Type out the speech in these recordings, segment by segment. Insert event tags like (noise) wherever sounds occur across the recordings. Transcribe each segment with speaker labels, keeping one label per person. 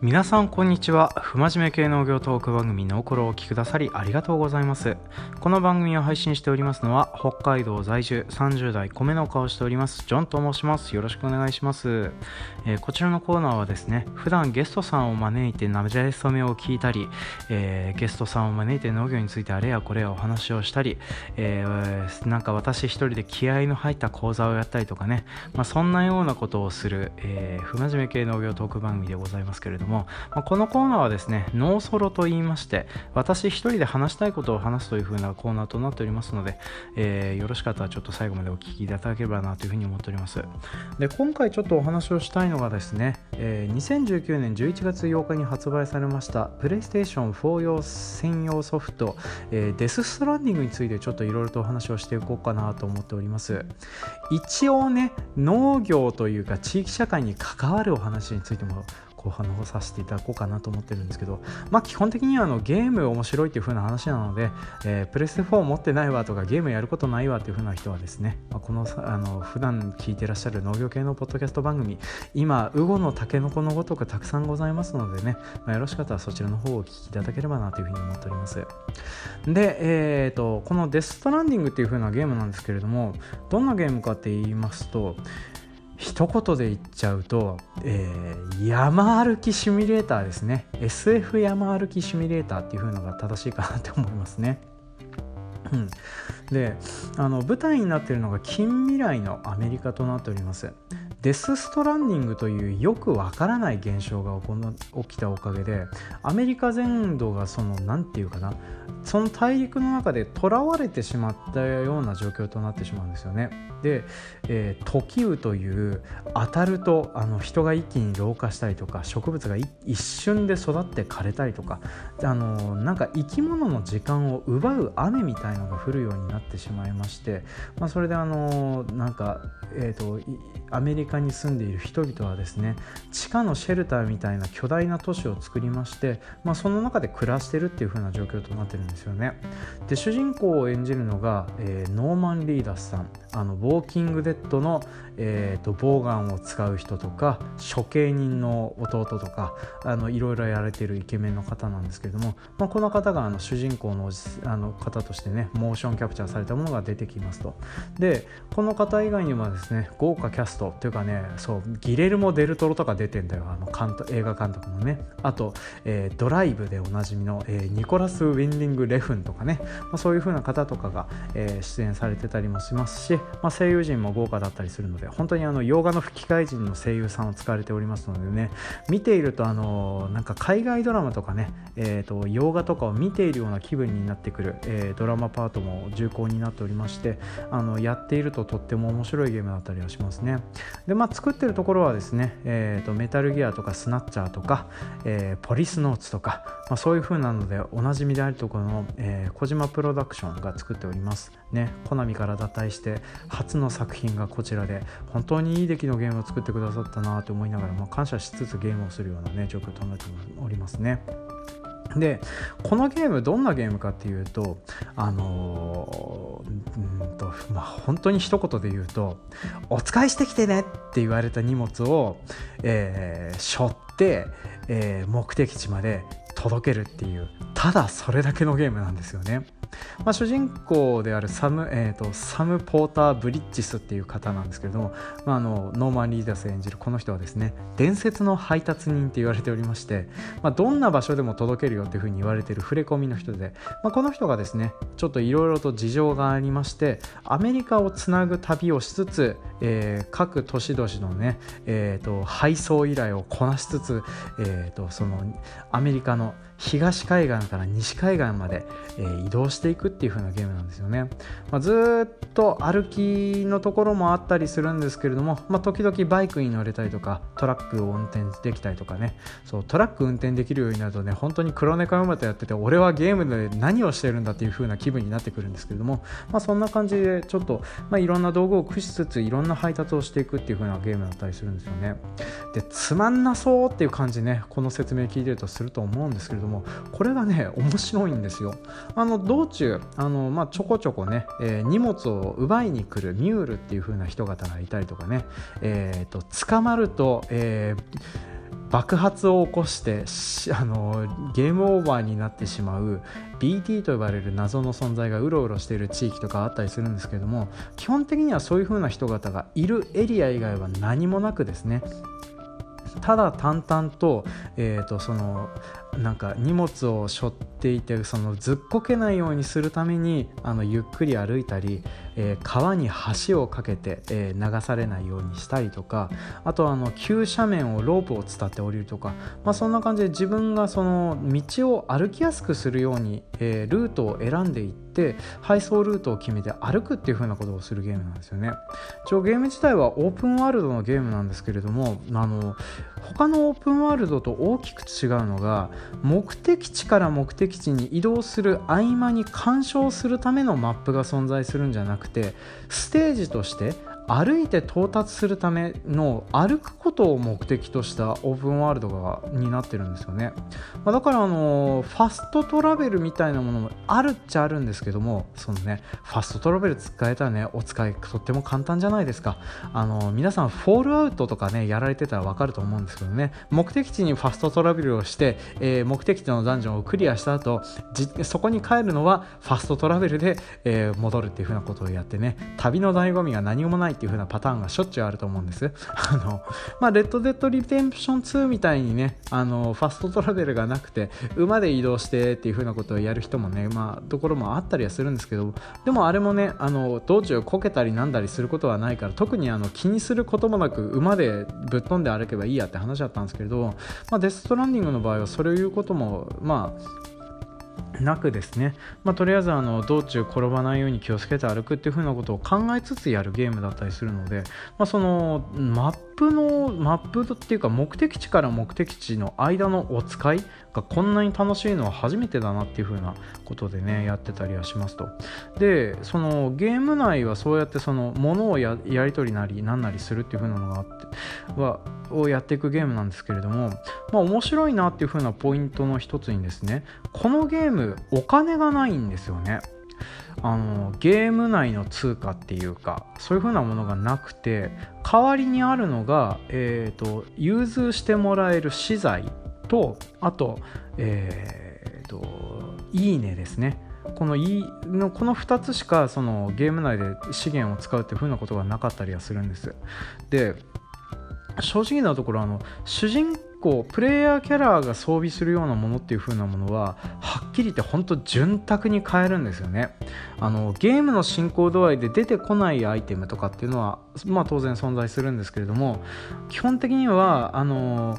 Speaker 1: 皆さんこんにちは。不真面目系農業トーク番組のころをお聞きくださりありがとうございます。この番組を配信しておりますのは北海道在住30代米農家をしておりますジョンと申します。よろしくお願いします、えー、こちらのコーナーはですね普段ゲストさんを招いてなじゃれそめを聞いたり、えー、ゲストさんを招いて農業についてあれやこれやお話をしたり、えー、なんか私一人で気合の入った講座をやったりとかね、まあ、そんなようなことをする、えー、不真面目系農業トーク番組でございますけれどもも、まあ、このコーナーはですね、ノーソロと言いまして、私一人で話したいことを話すという風なコーナーとなっておりますので、えー、よろしかったらちょっと最後までお聞きいただければなというふうに思っております。で、今回ちょっとお話をしたいのがですね、えー、2019年11月8日に発売されました、プレイステーション4用専用ソフト、えー、デスストランディングについてちょっといろいろとお話をしていこうかなと思っております。一応ね、農業というか地域社会に関わるお話についても後半の方させていただこうかなと思ってるんですけど、まあ、基本的にはあのゲーム面白いっていう風な話なので、えー、プレステ4持ってないわとかゲームやることないわっていう風な人はですね、まあ、このあの普段聞いてらっしゃる農業系のポッドキャスト番組今ウゴのタケノコのごとくたくさんございますのでね、まあ、よろしかったらそちらの方をお聞きいただければなというふうに思っております。で、えーと、このデストランディングっていう風なゲームなんですけれどもどんなゲームかって言いますと一言で言っちゃうと、えー、山歩きシミュレーターですね SF 山歩きシミュレーターっていう風のが正しいかなって思いますね。うん、であの舞台になっているのが近未来のアメリカとなっております。デス・ストランディングというよくわからない現象が起きたおかげでアメリカ全土がその何て言うかなその大陸の中で囚われてしまったような状況となってしまうんですよね。で、えー、時雨という当たるとあの人が一気に老化したりとか植物が一瞬で育って枯れたりとかあのなんか生き物の時間を奪う雨みたいのが降るようになってしまいまして、まあ、それであのなんか、えーとアメリカに住んでいる人々はですね地下のシェルターみたいな巨大な都市を作りまして、まあ、その中で暮らしてるっていう風な状況となってるんですよね。で主人公を演じるのが、えー、ノーマン・リーダスさん。あのウォーキングデッドの、えーと、ボウガンを使う人とか処刑人の弟とかあのいろいろやられてるイケメンの方なんですけれども、まあ、この方があの主人公のあの方としてねモーションキャプチャーされたものが出てきますと。でこの方以外にもですね豪華キャストというかねそうギレルモ・デルトロとか出てんだよあの監督映画監督のね。あと、えー、ドライブでおなじみの、えー、ニコラス・ウィンディング・レフンとかね、まあ、そういう風な方とかが、えー、出演されてたりもしますし、まあ、声優陣も豪華だったりするので本当にあの洋画の吹き替え陣の声優さんを使われておりますのでね。見ているとあのなんか海外ドラマとかね、えーと、洋画とかを見ているような気分になってくる、え、ドラマパートも重厚になっておりましてあのやっているととっても面白いゲームだったりはしますね。でまあ作ってるところはですね、えーと、メタルギアとかスナッチャーとか、えー、ポリスノーツとか、まあ、そういう風なのでおなじみであるところの、えー、小島プロダクションが作っておりますねコナミから脱退して初の作品がこちらで本当にいい出来のゲームを作ってくださったなと思いながら、まあ、感謝しつつゲームをするようなね状況となっておりますね。でこのゲームどんなゲームかっていうとあのー、んとまあ本当に一言で言うと「お使いしてきてね」って言われた荷物を、えー、背負って、えー、目的地まで届けるっていうただそれだけのゲームなんですよね。まあ、主人公であるサム,、えーと、サム・ポーター・ブリッジスっていう方なんですけれども、まあ、あのノーマン・リーダース演じるこの人はですね伝説の配達人って言われておりまして、まあ、どんな場所でも届けるよっていうふうに言われている触れ込みの人で、まあ、この人がですねちょっといろいろと事情がありましてアメリカをつなぐ旅をしつつ、えー、各都市々のね、えーと、配送依頼をこなしつつ、えーとそのアメリカの東海岸から西海岸まで、えー、移動していくっていう風なゲームなんですよね、まあ、ずっと歩きのところもあったりするんですけれども、まあ、時々バイクに乗れたりとかトラックを運転できたりとかね。そうトラック運転できるようになるとね本当に黒猫馬とやってて俺はゲームで何をしてるんだっていう風な気分になってくるんですけれども、まあ、そんな感じでちょっと、まあ、いろんな道具を駆使しつついろんな配達をしていくっていう風なゲームだったりするんですよね。でつまんなそうっていう感じねこの説明聞いてるとすると思うんですけれどももこれがね面白いんですよ。あの道中あの、まあ、ちょこちょこね、えー、荷物を奪いに来るミュールっていう風な人方がいたりとかね、えーと、捕まると、えー爆発を起こしてあのゲームオーバーになってしまう BT と呼ばれる謎の存在がうろうろしている地域とかあったりするんですけれども基本的にはそういう風な人方がいるエリア以外は何もなくですね。ただ淡々と,、えー、とそのなんか荷物を背負っていてそのずっこけないようにするためにあのゆっくり歩いたり、えー、川に橋をかけて、えー、流されないようにしたりとかあとあの急斜面をロープを伝って降りるとか、まあ、そんな感じで自分がその道を歩きやすくするように、えー、ルートを選んでいって配送ルートを決めて歩くっていう風なことをするゲームなんですよね。一応ゲーム自体はオープンワールドのゲームなんですけれどもあの他のオープンワールドと大きく違うのが目的地から目的地に移動する合間に干渉するためのマップが存在するんじゃなくてステージとして歩いて到達するための歩くことを目的としたオープンワールドがになってるんですよね、まあ、だからあのファストトラベルみたいなものもあるっちゃあるんですけどもそのねファストトラベル使えたらねお使いとっても簡単じゃないですか。あの皆さんフォールアウトとかねやられてたら分かると思うんですけどね。目的地にファストトラベルをして、えー、目的地のダンジョンをクリアした後そこに帰るのはファストトラベルで、えー、戻るっていう風なことをやってね旅の醍醐味が何もないっていう風なパターンがしょっちゅうあると思うんです。(laughs) あの、まあ、レッド・デッド・リデンプション2みたいにね、あの、ファストトラベルがなくて、馬で移動してっていう風なことをやる人もね、まあ、ところもあったりはするんですけど、でもあれもね、あの、道中こけたりなんだりすることはないから、特にあの気にすることもなく、馬でぶっ飛んで歩けばいいやって話だったんですけれど、まあ、デストランディングの場合はそれを言うことも、まあ、なくですね、まあ、とりあえずあの道中転ばないように気をつけて歩くっていう風なことを考えつつやるゲームだったりするので、まあ、そのマップのマップっていうか目的地から目的地の間のお使いがこんなに楽しいのは初めてだなっていう風なことでねやってたりはしますと。でそのゲーム内はそうやってそのものをやり取りなりなんなりするっていう風なのがあってはをやっていくゲームなんですけれどもまあ面白いなっていう風なポイントの一つにですねこのゲームお金がないんですよねあのゲーム内の通貨っていうかそういう風なものがなくて代わりにあるのが、えーと、融通してもらえる資材とあと,、えーと、いいねですね。このいのこの2つしかそのゲーム内で資源を使うっていう風なことがなかったりはするんです。で正直なところあの主人構プレイヤーキャラが装備するようなものっていう風なものははっきり言って本当潤沢に買えるんですよね。あのゲームの進行度合いで出てこないアイテムとかっていうのはまあ当然存在するんですけれども基本的にはあの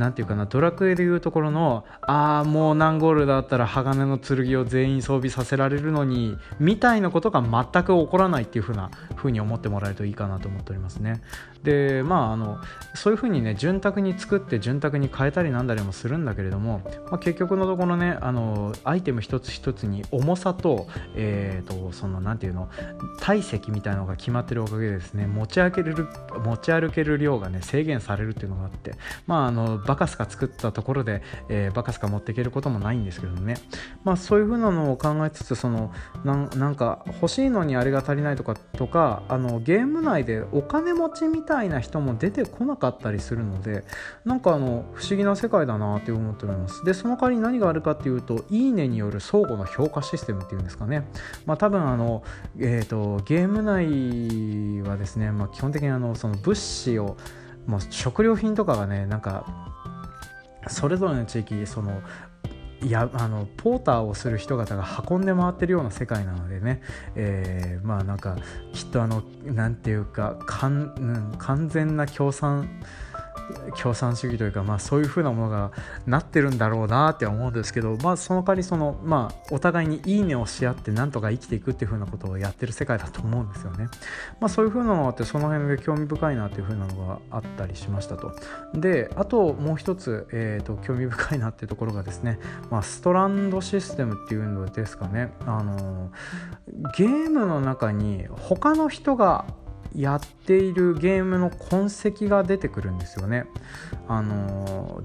Speaker 1: 何て言うかなドラクエでいうところのああもう何ゴールだったら鋼の剣を全員装備させられるのにみたいなことが全く起こらないっていう風な風に思ってもらえるといいかなと思っておりますね。でまああのそういう風にね潤沢に作って潤沢に変えたりなんだりもするんだけれども、まあ、結局のところねあのアイテム一つ一つに重さと,、えーと、その何て言うの体積みたいなのが決まってるおかげでですね持ち歩ける持ち歩ける量がね制限されるっていうのがあってまああのバカスカ作ったところで、えー、バカスカ持っていけることもないんですけどね。まあそういう風なのを考えつつそのなんか欲しいのにあれが足りないとかとかあのゲーム内でお金持ちみたいな人も出てこなかったりするのでなんかあの不思議な世界だなって思っております。でその代わりに何があるかっていうといいねによる相互の評価システムっていうんですかね。まあ多分あのえ、ー、とゲーム内はですね、まあ、基本的にあのその物資を、まあ、食料品とかがねなんかそれぞれの地域そのいやあのポーターをする人方が運んで回ってるような世界なのでね、えー、まあなんかきっとあのなんていうかかん、うん完全な共産共産主義というか、まあ、そういうふうなものがなってるんだろうなって思うんですけど、まあ、その代わりその、まあ、お互いにいいねをし合ってなんとか生きていくっていうふうなことをやってる世界だと思うんですよね。まあ、そういうふうなのがあってその辺で興味深いなっていうふうなのがあったりしましたと。であともう一つ、えーと、興味深いなっていうところがですね、まあ、ストランドシステムっていうのですかね。あのゲームの中に他の人がやっているゲームの痕跡が出てくるんですよね。あの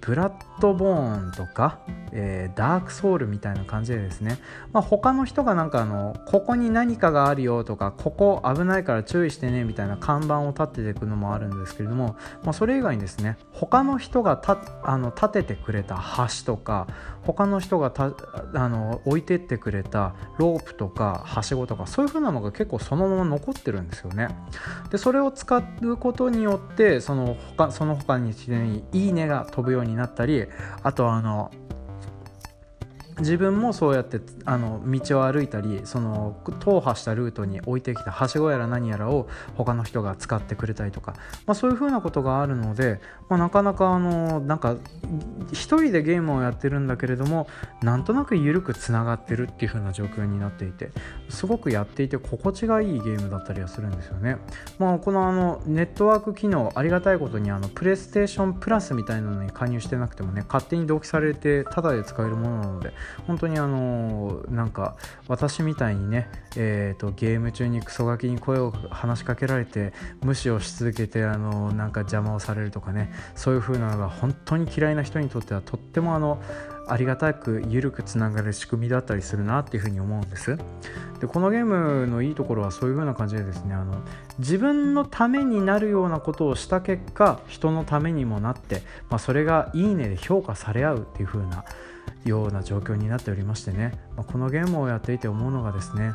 Speaker 1: ブラッドボーンとか、えー、ダークソウルみたいな感じでですね、まあ、他の人がなんかあのここに何かがあるよとかここ危ないから注意してねみたいな看板を立てていくのもあるんですけれども、まあ、それ以外にですね他の人がたあの立ててくれた橋とか他の人がたあの置いてってくれたロープとかはしごとかそういう風なのが結構そのまま残ってるんですよね。でそれを使うことによってその他その他に自然に「いいね」が飛ぶようになったりあとあの自分もそうやってあの道を歩いたりその踏破したルートに置いてきたはしごやら何やらを他の人が使ってくれたりとか、まあ、そういうふうなことがあるので、まあ、なかなかあのなんか一人でゲームをやってるんだけれどもなんとなく緩くつながってるっていう風な状況になっていてすごくやっていて心地がいいゲームだったりはするんですよね。まあ、このあのネットワーク機能ありがたいことにあのプレイステーションプラスみたいなのに加入してなくてもね勝手に同期されてタダで使えるものなので本当にあのなんか私みたいにね、えーと、ゲーム中にクソガキに声を話しかけられて無視をし続けてあのなんか邪魔をされるとかねそういう風なのが本当に嫌いな人にとってはとってもあのありがたく緩くつながる仕組みだったりするなっていうふうに思うんです。でこのゲームのいいところはそういう風な感じでですねあの自分のためになるようなことをした結果人のためにもなって、まあ、それがいいねで評価され合うっていう風なような状況になっておりましてね、まあ、このゲームをやっていて思うのがですね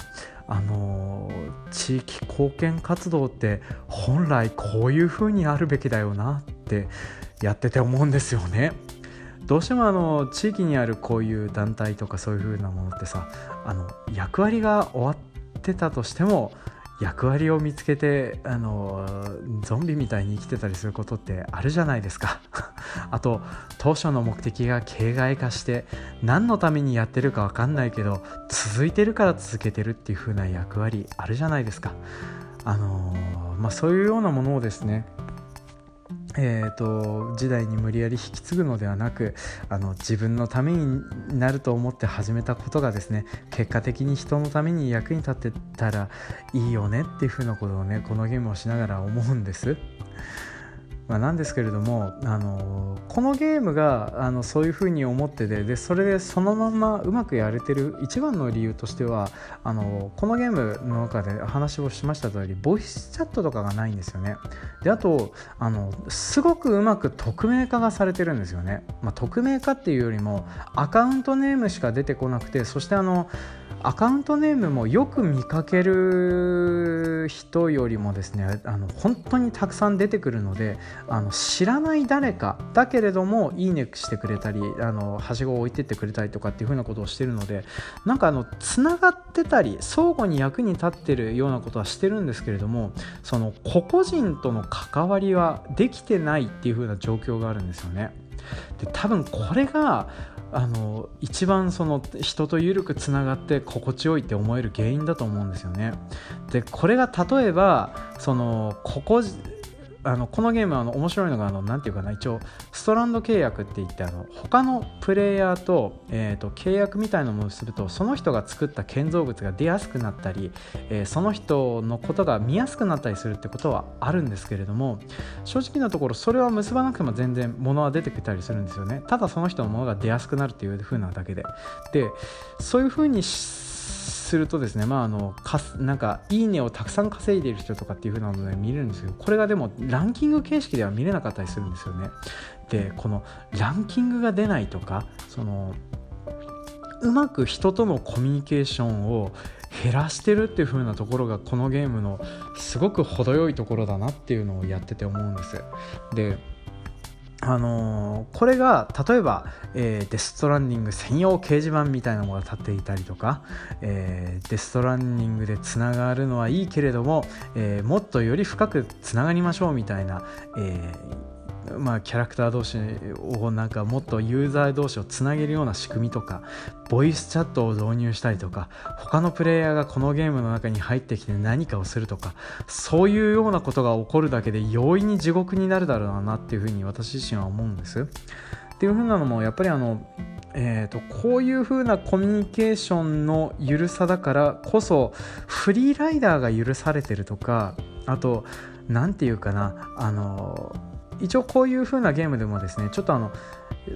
Speaker 1: あのー、地域貢献活動って本来こういう風にあるべきだよなってやってて思うんですよね。どうしてもあの地域にあるこういう団体とかそういう風なものってさあの役割が終わってたとしても役割を見つけてあのゾンビみたいに生きてたりすることってあるじゃないですか。あと当初の目的が形骸化して何のためにやってるか分かんないけど続いてるから続けてるっていう風な役割あるじゃないですか。あのまあ、そういうようなものをですねえーと、時代に無理やり引き継ぐのではなくあの自分のためになると思って始めたことがですね結果的に人のために役に立ってたらいいよねっていうふうなことをねこのゲームをしながら思うんです。まあ、なんですけれども、あのこのゲームがあのそういうふうに思っててでそれでそのままうまくやれてる一番の理由としてはあのこのゲームの中で話をしました通りボイスチャットとかがないんですよね。であとあのすごくうまく匿名化がされてるんですよね、まあ、匿名化っていうよりもアカウントネームしか出てこなくてそしてあのアカウントネームもよく見かける人よりもですねあの本当にたくさん出てくるのであの知らない誰かだけれどもいいねしてくれたりあのはしごを置いてってくれたりとかっていう風なことをしてるのでなんかあのつながってたり相互に役に立ってるようなことはしてるんですけれどもその個々人との関わりはできてないっていう風な状況があるんですよね。で多分これがあの一番その人と緩くつながって心地よいって思える原因だと思うんですよね。でこれが例えばそのここあのこのゲームあの面白いのがあのなていうかな一応ストランド契約って言ってあの他のプレイヤーと,、えーと、契約みたいなのをするとその人が作った建造物が出やすくなったり、えー、その人のことが見やすくなったりするってことはあるんですけれども正直なところそれは結ばなくても全然物は出てきたりするんですよね。ただその人のものが出やすくなるっていう風なだけで。でそういう風にするとですねまああのかなんかいいねをたくさん稼いでいる人とかっていう風なので見れるんですけどこれがでもランキング形式では見れなかったりするんですよね。でこのランキングが出ないとかそのうまく人とのコミュニケーションを減らしてるっていう風なところがこのゲームのすごく程よいところだなっていうのをやってて思うんです。であのー、これが例えば、えー、デストランディング専用掲示板みたいなものが立っていたりとか、えー、デストランディングでつながるのはいいけれども、えもっとより深くつながりましょうみたいな、えまあ、キャラクター同士をなんかもっとユーザー同士をつなげるような仕組みとかボイスチャットを導入したりとか他のプレイヤーがこのゲームの中に入ってきて何かをするとかそういうようなことが起こるだけで容易に地獄になるだろうなっていうふうに私自身は思うんです。っていうふうなのもやっぱりあのえーと、こういう風なコミュニケーションの緩さだからこそフリーライダーが許されてるとかあと何て言うかなあの一応こういう風なゲームでもですねちょっとあの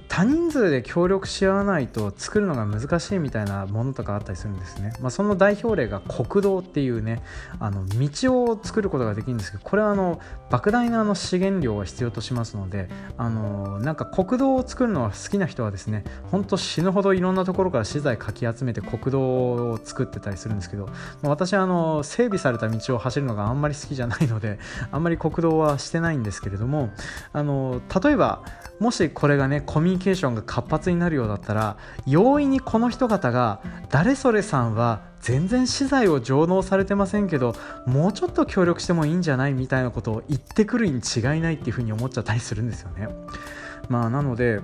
Speaker 1: 多人数で協力し合わないと作るのが難しいみたいなものとかあったりするんですね、まあ、その代表例が国道っていうねあの道を作ることができるんですけどこれはあの莫大なあの資源量が必要としますのであのなんか国道を作るのは好きな人はですね本当死ぬほどいろんなところから資材かき集めて国道を作ってたりするんですけど、まあ、私はあの整備された道を走るのがあんまり好きじゃないのであんまり国道はしてないんですけれどもあの例えばもしこれがねコミュニケーションが活発になるようだったら容易にこの人方が誰それさんは全然資材を上納されてませんけどもうちょっと協力してもいいんじゃないみたいなことを言ってくるに違いないっていうふうに思っちゃったりするんですよね。まあなので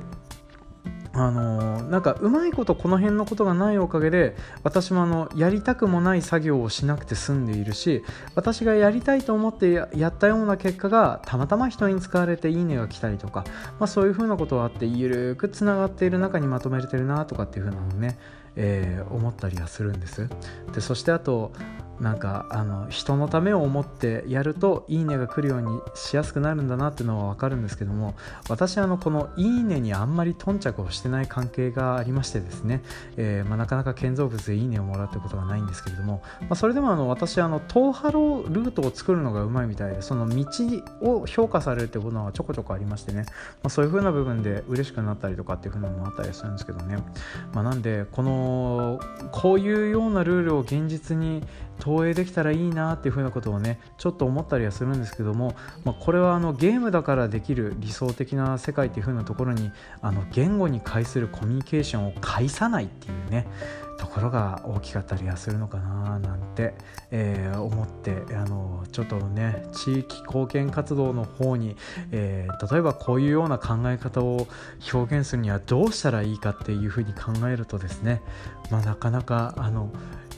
Speaker 1: あのなんかうまいことこの辺のことがないおかげで私もあのやりたくもない作業をしなくて済んでいるし私がやりたいと思ってやったような結果がたまたま人に使われていいねが来たりとか、まあ、そういうふうなことはあってゆるくつながっている中にまとめれてるなとかっていうふうなのねえー、思ったりはするんです。でそしてあとなんかあの人のためを思ってやるといいねが来るようにしやすくなるんだなっていうのは分かるんですけども私あのこのいいねにあんまり頓着をしてない関係がありましてですね、えー、まあ、なかなか建造物でいいねをもらうってことがないんですけれども、まあ、それでもあの私あの東ハロールートを作るのがうまいみたいでその道を評価されるってことはちょこちょこありましてね、まあ、そういう風な部分で嬉しくなったりとかっていう風なのもあったりするんですけどね、まなんでこのこういうようなルールを現実に投影できたらいいなっていうふうなことをねちょっと思ったりはするんですけども、まあ、これはあのゲームだからできる理想的な世界っていうふうなところにあの言語に介するコミュニケーションを介さないっていうねところが大きかったりはするのかななんて、えー、思ってあのちょっとね地域貢献活動の方に、えー、例えばこういうような考え方を表現するにはどうしたらいいかっていうふうに考えるとですね、まあ、なかなかあの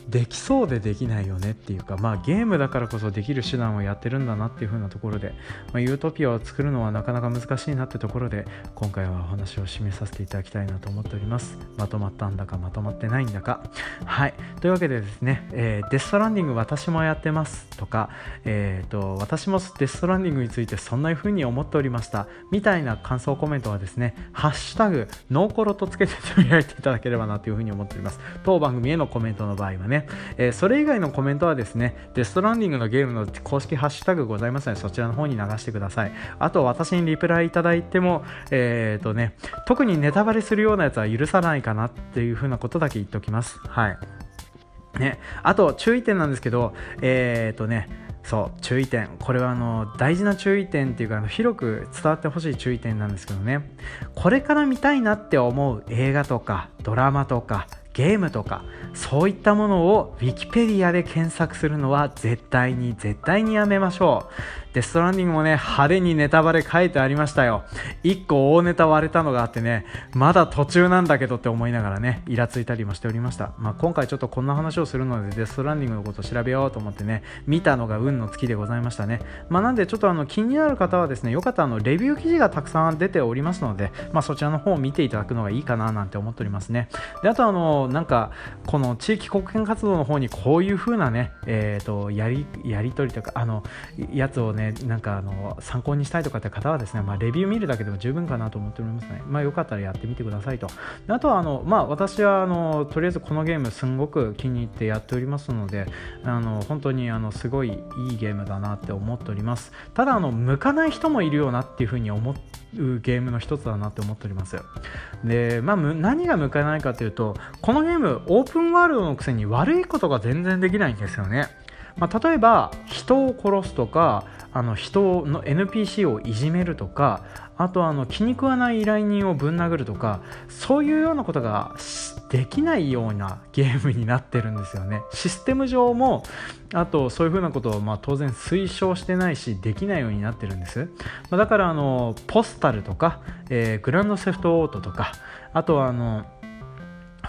Speaker 1: できそうでできないよねっていうか、まあ、ゲームだからこそできる手段をやってるんだなっていう風なところで、まあ、ユートピアを作るのはなかなか難しいなってところで今回はお話を締めさせていただきたいなと思っております。まとまったんだかまとまってないんだか。はい。というわけでですね、えー、デストランディング私もやってますとか、えーと、私もデストランディングについてそんな風に思っておりました。みたいな感想コメントはですねハッシュタグノーコロとつけてつぶやいていただければなという風に思っております。当番組へのコメントの場合はねえー、それ以外のコメントはですね、デストランディングのゲームの公式ハッシュタグございますので、そちらの方に流してください。あと、私にリプライいただいても、えっ、とね、特にネタバレするようなやつは許さないかなっていう風なことだけ言っておきます。はい。ね、あと、注意点なんですけど、えっ、とね、そう注意点これはあの大事な注意点っていうかあの広く伝わってほしい注意点なんですけどねこれから見たいなって思う映画とかドラマとかゲームとかそういったものを Wikipedia で検索するのは絶対に絶対にやめましょう。デストランディングもね派手にネタバレ書いてありましたよ。1個大ネタ割れたのがあってねまだ途中なんだけどって思いながらねイラついたりもしておりました、まあ、今回ちょっとこんな話をするのでデストランディングのことを調べようと思ってね見たのが運の月でございましたね、まあ、なんでちょっとあの気になる方はですねよかったらあのレビュー記事がたくさん出ておりますので、まあ、そちらの方を見ていただくのがいいかななんて思っておりますね。であとあのなんかこの地域貢献活動の方にこういう風なね、えーと、やりやり取りとかあのやつをねねなんかあの参考にしたいとかって方はですね、まあ、レビュー見るだけでも十分かなと思っておりますね、まあ、よかったらやってみてくださいと。あとはあの、まあ、私はあのとりあえずこのゲームすんごく気に入ってやっておりますのであの本当にあのすごいいいゲームだなって思っております。ただあの向かない人もいるよなっていう風に思うゲームの一つだなって思っております。で、まあ、何が向かないかというとこのゲームオープンワールドのくせに悪いことが全然できないんですよね。まあ、例えば人を殺すとかあの人の NPC をいじめるとかあとあの気に食わない依頼人をぶん殴るとかそういうようなことができないような (laughs) ゲームになってるんですよね。システム上もあとそういうふうなことをまあ当然推奨してないしできないようになってるんです、まあ、だからあのポスタルとか、えー、グランドセフトオートとかあとはあの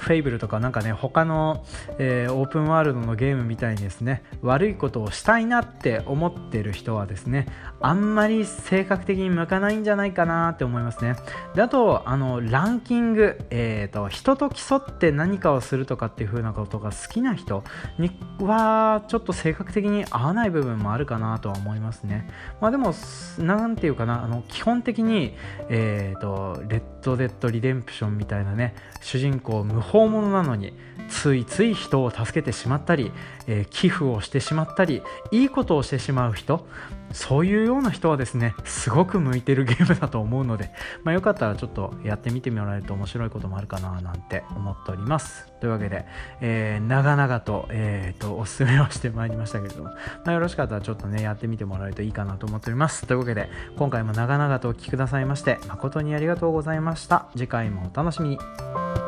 Speaker 1: フェイブルとかなんかね他の、えー、オープンワールドのゲームみたいにですね悪いことをしたいなって思ってる人はですねあんまり性格的に向かないんじゃないかなって思いますね。であとあのランキング、えーと、人と競って何かをするとかっていう風なことが好きな人にはちょっと性格的に合わない部分もあるかなとは思いますね。まあでも何て言うかなあの基本的にえーとレッド・デッド・リデンプションみたいなね主人公無法者なのについつい人を助けてしまったり、えー、寄付をしてしまったりいいことをしてしまう人そういうような人はですねすごく向いてるゲームだと思うので、(laughs) まあ、よかったらちょっとやってみてもらえると面白いこともあるかななんて思っております。というわけで、えー、長々と,、えーと、おすすめをしてまいりましたけれども、まあ、よろしかったらちょっとねやってみてもらえるといいかなと思っております。というわけで今回も長々とお聴きくださいまして誠にありがとうございました。次回もお楽しみに。